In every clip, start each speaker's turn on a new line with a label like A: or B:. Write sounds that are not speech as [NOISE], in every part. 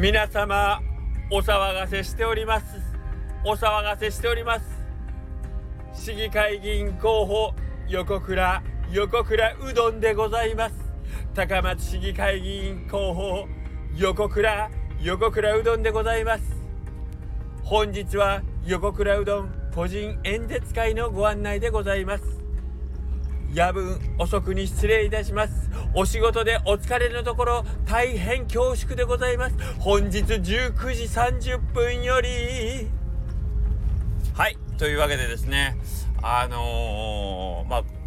A: 皆様お騒がせしております。お騒がせしております。市議会議員候補横倉横倉うどんでございます。高松市議会議員候補横倉横倉うどんでございます。本日は横倉うどん個人演説会のご案内でございます。夜分遅くに失礼いたします。お仕事でお疲れのところ大変恐縮でございます。本日19時30分より。はいというわけでですねあのー、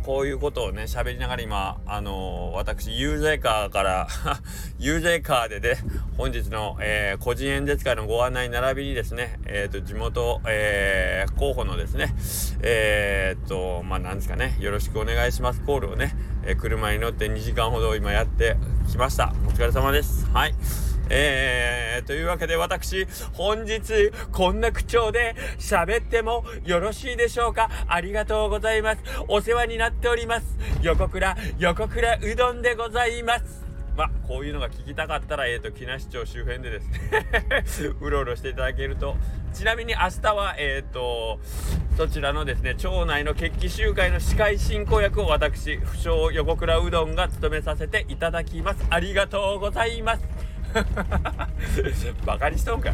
A: こういうことをね喋りながら今あのー、私ユーゼーカーから [LAUGHS] ユーゼーカーでね本日の、えー、個人演説会のご案内並びにですねえっ、ー、と地元、えー、候補のですねえっとまあなんですかねよろしくお願いしますコールをね、え車に乗って2時間ほど今やってきました。お疲れ様です。はい。えー、というわけで私、本日、こんな口調で喋ってもよろしいでしょうか？ありがとうございます。お世話になっております。横倉、横倉うどんでございます。まあ、こういうのが聞きたかったら、えっ、ー、と、木梨町周辺でですねうろうろしていただけると。ちなみに明日は、えっ、ー、と、そちらのですね、町内の決起集会の司会進行役を私、不詳横倉うどんが務めさせていただきます。ありがとうございます。[LAUGHS] バカにしとんか。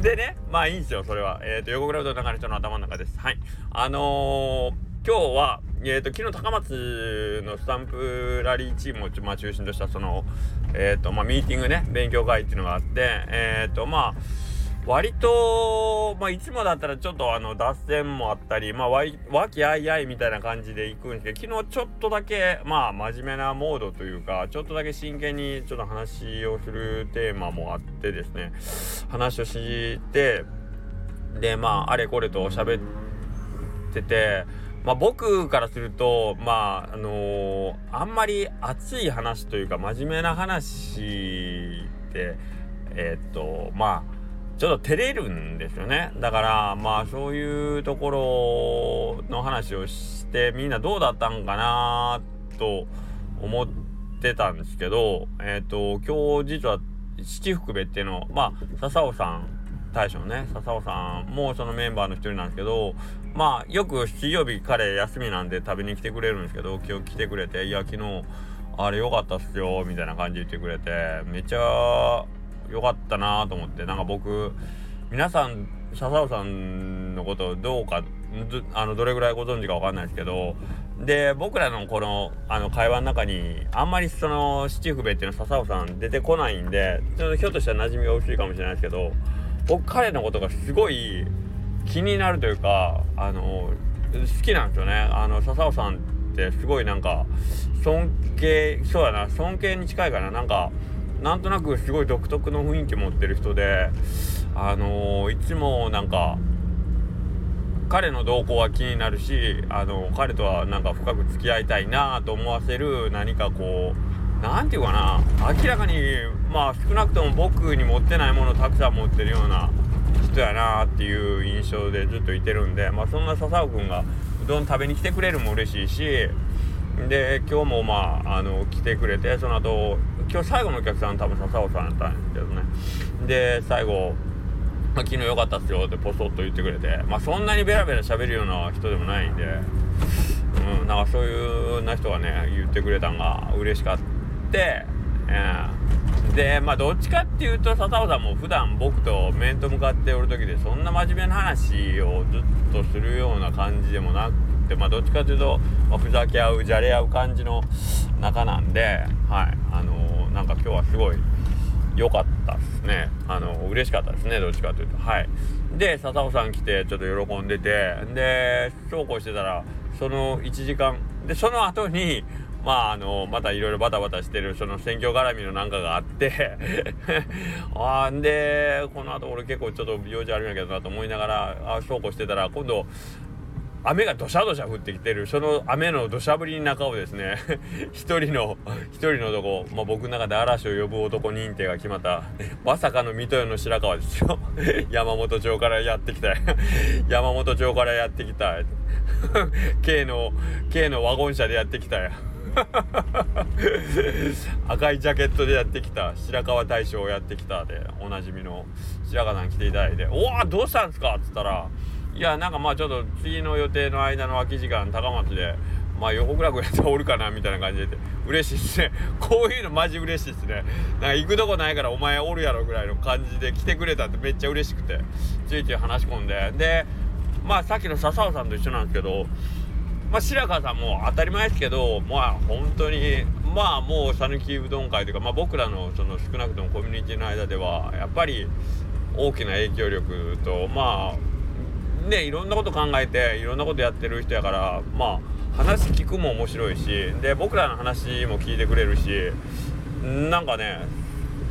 A: でね、まあいいんですよ、それは。えっ、ー、と、横倉うどんの中の人の頭の中です。はい。あのー、今日は、えーと、昨日高松のスタンプラリーチームを、まあ、中心としたその、えーとまあ、ミーティングね勉強会っていうのがあってえっ、ー、とまあ割と、まあ、いつもだったらちょっとあの脱線もあったり、まあ、わきあいあいみたいな感じで行くんですけど、昨日ちょっとだけ、まあ、真面目なモードというか、ちょっとだけ真剣にちょっと話をするテーマもあってですね、話をして、で、まあ、あれこれと喋ってて、まあ、僕からすると、まあ、あのー、あんまり熱い話というか、真面目な話って、えー、っと、まあ、ちょっと照れるんですよね。だから、まあそういうところの話をしてみんなどうだったんかなと思ってたんですけど、えっ、ー、と、今日実は七福部っていうのまあ笹尾さん大将ね笹尾さんもそのメンバーの一人なんですけどまあよく水曜日彼休みなんで食べに来てくれるんですけど今日来てくれて「いや昨日あれ良かったっすよ」みたいな感じで言ってくれてめっちゃよかったなと思ってなんか僕皆さん笹尾さんのことどうかあのどれぐらいご存知か分かんないですけどで僕らのこのあの会話の中にあんまりその七福部っていうの笹尾さん出てこないんでちょっとひょっとしたら馴染みが薄いかもしれないですけど僕彼のことがすごい気になるというかあの好きなんですよね。あの笹尾さんってすごいなんか尊敬そうやな尊敬に近いかな。なんかなんとなくすごい独特の雰囲気持ってる人であのー、いつもなんか彼の動向は気になるし、あの彼とはなんか深く付き合いたいなと思わせる何かこう何て言うかな明らかにまあ少なくとも僕に持ってないものをたくさん持ってるような人やなっていう印象でずっといてるんで、まあ、そんな笹尾君がうどん食べに来てくれるも嬉しいしで今日もまああの来てくれてその後今日最後のお客さん多分笹尾さんやったんですけどね。で最後「まあ、昨日良かったっすよ」ってポソッと言ってくれて。まあそんなにベラベラ喋るような人でもないんで。うんなんかそういうな人がね言ってくれたんが嬉しかって、えー、でまあどっちかっていうと笹尾さんも普段僕と面と向かっておる時でそんな真面目な話をずっとするような感じでもなくてまあどっちかというと、まあ、ふざけ合うじゃれ合う感じの中なんで。はい、か今日はすごい良かったですね。あの嬉しかったですねどっちかというと。はい。で笹尾さん来てちょっと喜んでてでそうこうしてたらその1時間でその後にまああのまたいろいろバタバタしてるその選挙絡みのなんかがあって [LAUGHS] あんでこの後俺結構ちょっと用事あるんやけどなと思いながらあそうこうしてたら今度雨がどしゃどしゃ降ってきてる。その雨の土砂降りの中をですね [LAUGHS] 一人の一人の男、まあ、僕の中で嵐を呼ぶ男認定が決まった。まさかの水戸屋の白川ですよ。[LAUGHS] 山本町からやってきた。[LAUGHS] 山本町からやってきた。K の K のワゴン車でやってきた。や赤いジャケットでやってきた。白川大将をやってきた。でおなじみの白川さん来ていただいて「おおどうしたんですか?」っつったら「いやなんかまあちょっと次の予定の間の空き時間高松でまあ横倉君やったらおるかなみたいな感じで嬉しいっすね。[LAUGHS] こういうのマジ嬉しいっすね。なんか行くとこないからお前おるやろぐらいの感じで来てくれたってめっちゃ嬉しくてついつい話し込んで。でまあさっきの笹尾さんと一緒なんですけどまあ白川さんも当たり前ですけどまあ本当にまあもう讃岐うどん会というか、まあ、僕らのその少なくともコミュニティの間ではやっぱり大きな影響力とまあねいろんなこと考えていろんなことやってる人やからまあ話聞くも面白いしで僕らの話も聞いてくれるしなんかね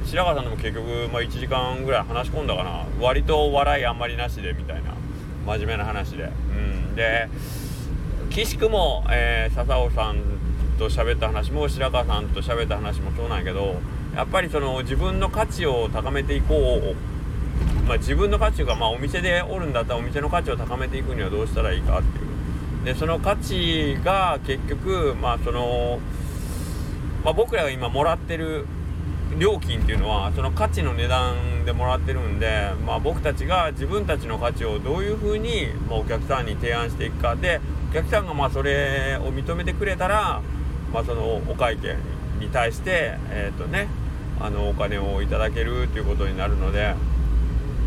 A: 白川さんでも結局、まあ、1時間ぐらい話し込んだかな。割と笑いあんまりなしでみたいな真面目な話で。うん。で岸くも、えー、笹尾さんと喋った話も白川さんと喋った話もそうなんやけどやっぱりその自分の価値を高めていこうまあ、自分の価値がまあお店でおるんだったらお店の価値を高めていくにはどうしたらいいかっていう。でその価値が結局まあその、まあ、僕らが今もらってる料金っていうのはその価値の値段でもらってるんで、まあ、僕たちが自分たちの価値をどういうふうに、まあ、お客さんに提案していくか。でお客さんがまあそれを認めてくれたら、まあ、そのお会計に対してえ、ー、とねあのお金をいただけるということになるので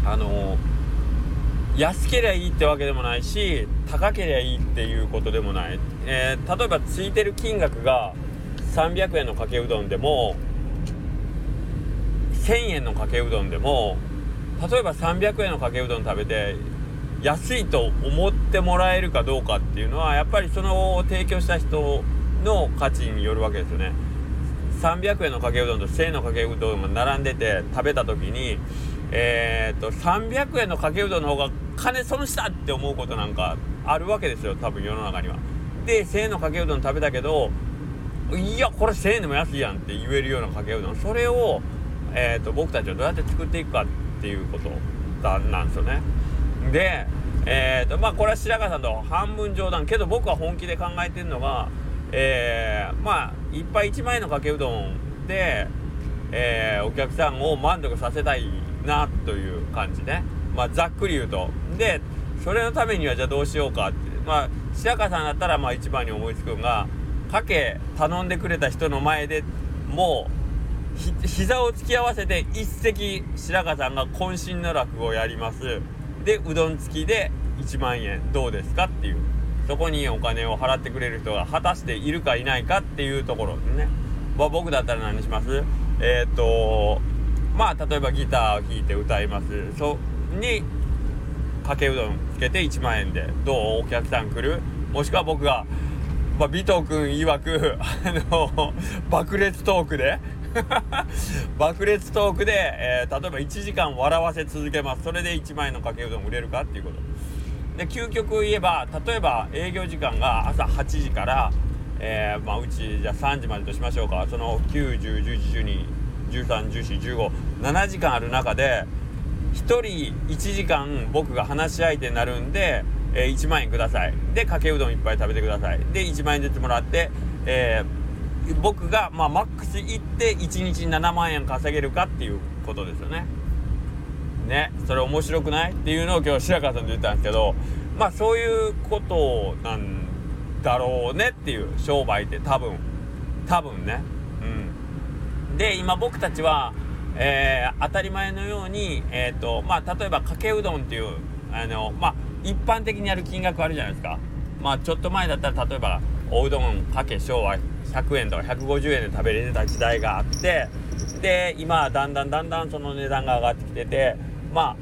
A: あの安ければいいってわけでもないし高ければいいっていうことでもない、えー、例えばついてる金額が300円のかけうどんでも1000円のかけうどんでも例えば300円のかけうどん食べて安いと思ってもらえるかどうかっていうのはやっぱりその提供した人の価値によるわけですよね。300円のかけうどんと1000円のかけうどんが並んでて食べた時にえー、っと300円のかけうどんの方が金損したって思うことなんかあるわけですよ多分世の中には。で1000円のかけうどん食べたけどいやこれ1000円でも安いやんって言えるようなかけうどんそれを、えーと、僕たちはどうやって作っていくかっていうことなんですよね。でえーとまあこれは白川さんと半分冗談けど僕は本気で考えてるのが、えー、まあいっぱい1万円のかけうどんで、えー、お客さんを満足させたいなという感じね。まあ、ざっくり言うと。で、それのためにはじゃあどうしようかって。まあ、白川さんだったらまあ一番に思いつくのが、かけ頼んでくれた人の前でもう、膝を突き合わせて一席白川さんが渾身の落語をやります。で、うどん付きで1万円どうですかっていう。そこにお金を払ってくれる人が果たしているかいないかっていうところでね。まあ、僕だったら何します？えっ、とまあ例えばギターを弾いて歌います。そにかけうどんつけて1万円でどう？お客さん来る？もしくは僕が、まあ、尾藤君曰くあの爆裂トークで [LAUGHS] 爆裂トークで、えー、例えば1時間笑わせ続けます。それで1万円のかけうどん売れるかっていうこと。で究極言えば例えば営業時間が朝8時から、えー、まあ、うちじゃあ3時までとしましょうか。その9 1 0 1 1 1 2 13。14。15。7時間ある中で1人1時間僕が話し相手になるんで、えー、1万円くださいでかけうどんいっぱい食べてくださいで1万円ずつもらって、えー、僕が、まあ、マックス行って1日7万円稼げるかっていうことですよね。ねそれ面白くないっていうのを今日白川さんと言ったんですけどまあそういうことなんだろうねっていう商売って多分多分ねで今僕たちは、えー、当たり前のように、えーとまあ、例えばかけうどんっていうあの、まあ、一般的にやる金額あるじゃないですか。まあ、ちょっと前だったら例えばおうどんかけ昭和100円とか150円で食べれてた時代があってで今はだんだんだんだんその値段が上がってきててまあ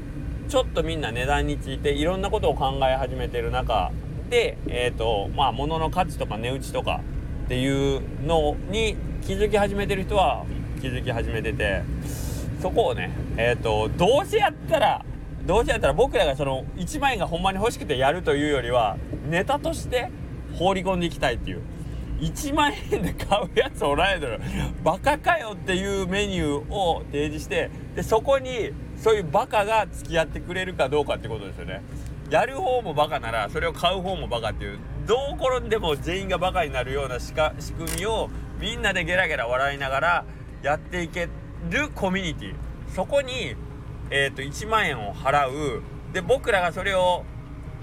A: ちょっとみんな値段についていろんなことを考え始めてる中で、えーとまあ、物の価値とか値打ちとかっていうのに気づき始めてる人は気づき始めててそこをねえっ、ー、とどうせやったらどうせやったら僕らがその1万円がほんまに欲しくてやるというよりはネタとして放り込んでいきたいっていう。1万円で買うやつおらんやろ。バカかよっていうメニューを提示してでそこにそういうバカが付き合ってくれるかどうかってことですよね。やる方もバカならそれを買う方もバカっていうどう転んでも全員がバカになるような仕組みをみんなでゲラゲラ笑いながらやっていけるコミュニティ。そこに、えーと、1万円を払う。で僕らがそれを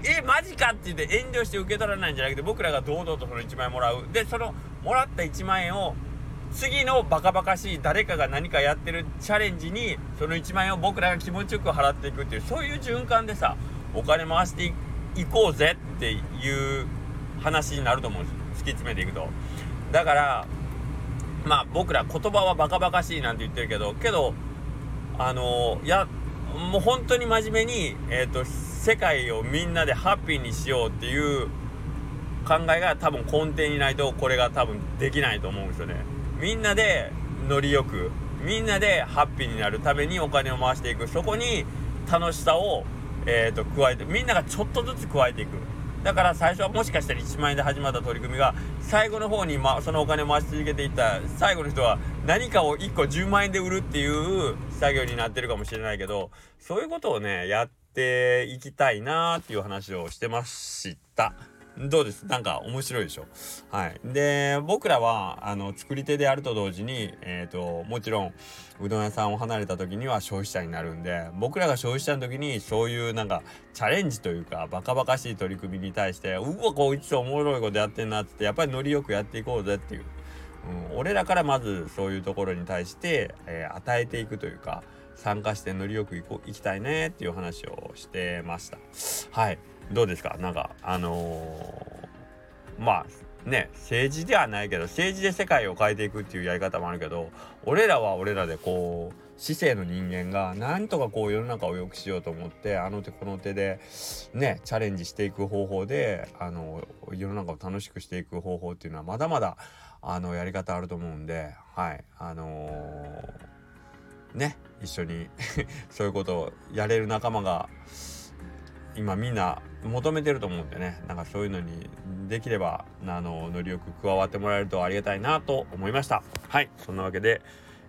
A: えマジかって言って遠慮して受け取らないんじゃなくて僕らが堂々とその1万円もらう。でそのもらった1万円を次のバカバカしい誰かが何かやってるチャレンジにその1万円を僕らが気持ちよく払っていくっていうそういう循環でさお金回していこうぜっていう話になると思うんです。突き詰めていくと。だからまあ僕ら言葉はバカバカしいなんて言ってるけどけどあのいやもう本当に真面目に、えーと、世界をみんなでハッピーにしようっていう考えが多分根底にないとこれが多分できないと思うんですよね。みんなでノリよくみんなでハッピーになるためにお金を回していくそこに楽しさを、えーと加えてみんながちょっとずつ加えていくだから最初はもしかしたら1万円で始まった取り組みが最後の方に、ま、そのお金を回し続けていった最後の人は何かを1個10万円で売るっていう作業になってるかもしれないけどそういうことをねやっていきたいなっていう話をしてました。どうです？なんか面白いでしょ？はい。で、僕らは、あの、作り手であると同時に、えっ、ー、と、もちろん、うどん屋さんを離れた時には消費者になるんで、僕らが消費者の時に、そういうなんか、チャレンジというか、バカバカしい取り組みに対して、うわ、こいつおもろいことやってんなって、やっぱりノリよくやっていこうぜっていう。うん、俺らからまずそういうところに対して、えー、与えていくというか、参加してノリよく行こ行きたいねっていう話をしてました。はい。どうですか？なんかあのー、まあね政治ではないけど政治で世界を変えていくっていうやり方もあるけど俺らは俺らでこう市政の人間がなんとかこう世の中を良くしようと思ってあの手この手でねチャレンジしていく方法であの世の中を楽しくしていく方法っていうのはまだまだあのやり方あると思うんではいあのー、ね一緒に [LAUGHS] そういうことをやれる仲間が今みんな求めてると思うんでね。なんかそういうのにできればあのノリよく加わってもらえるとありがたいなと思いました。はい。そんなわけで、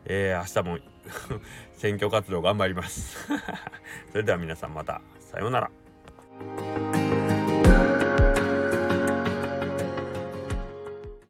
A: えー、明日も [LAUGHS] 選挙活動頑張ります。[LAUGHS] それでは皆さんまた。さようなら。